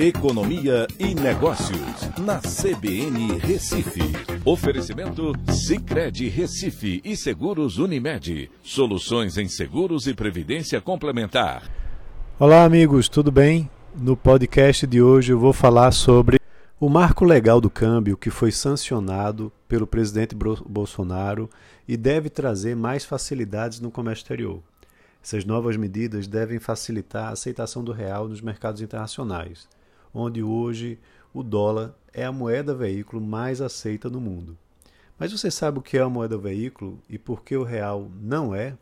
Economia e Negócios, na CBN Recife. Oferecimento Cicred Recife e Seguros Unimed. Soluções em seguros e previdência complementar. Olá, amigos, tudo bem? No podcast de hoje eu vou falar sobre o marco legal do câmbio que foi sancionado pelo presidente Bolsonaro e deve trazer mais facilidades no comércio exterior. Essas novas medidas devem facilitar a aceitação do real nos mercados internacionais onde hoje o dólar é a moeda veículo mais aceita no mundo. Mas você sabe o que é a moeda veículo e por que o real não é?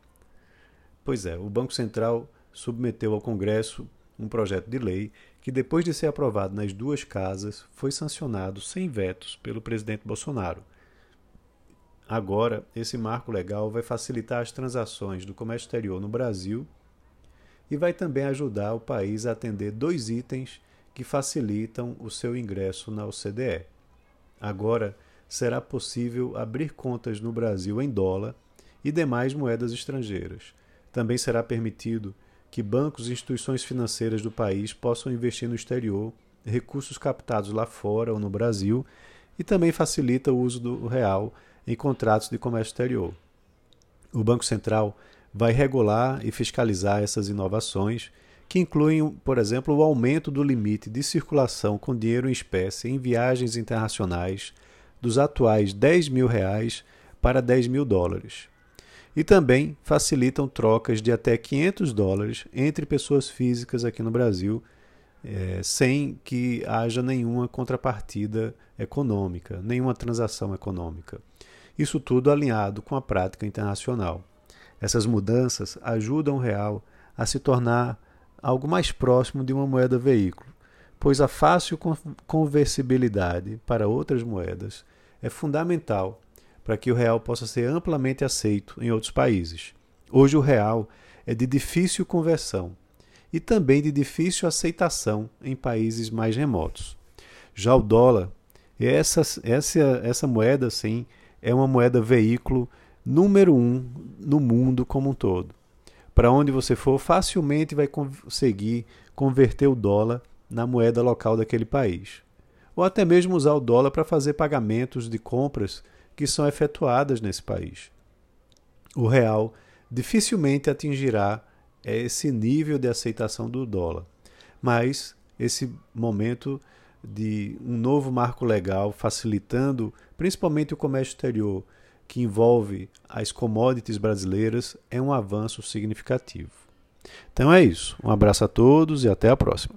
Pois é, o Banco Central submeteu ao Congresso um projeto de lei que, depois de ser aprovado nas duas casas, foi sancionado sem vetos pelo presidente Bolsonaro. Agora, esse marco legal vai facilitar as transações do comércio exterior no Brasil e vai também ajudar o país a atender dois itens que facilitam o seu ingresso na OCDE. Agora, será possível abrir contas no Brasil em dólar e demais moedas estrangeiras. Também será permitido que bancos e instituições financeiras do país possam investir no exterior recursos captados lá fora ou no Brasil e também facilita o uso do real em contratos de comércio exterior. O Banco Central vai regular e fiscalizar essas inovações que incluem, por exemplo, o aumento do limite de circulação com dinheiro em espécie em viagens internacionais dos atuais 10 mil reais para 10 mil dólares. E também facilitam trocas de até 500 dólares entre pessoas físicas aqui no Brasil, é, sem que haja nenhuma contrapartida econômica, nenhuma transação econômica. Isso tudo alinhado com a prática internacional. Essas mudanças ajudam o real a se tornar algo mais próximo de uma moeda veículo, pois a fácil conversibilidade para outras moedas é fundamental para que o real possa ser amplamente aceito em outros países. Hoje o real é de difícil conversão e também de difícil aceitação em países mais remotos. Já o dólar, essa, essa, essa moeda sim, é uma moeda veículo número um no mundo como um todo para onde você for, facilmente vai conseguir converter o dólar na moeda local daquele país. Ou até mesmo usar o dólar para fazer pagamentos de compras que são efetuadas nesse país. O real dificilmente atingirá esse nível de aceitação do dólar, mas esse momento de um novo marco legal facilitando principalmente o comércio exterior que envolve as commodities brasileiras é um avanço significativo. Então é isso. Um abraço a todos e até a próxima.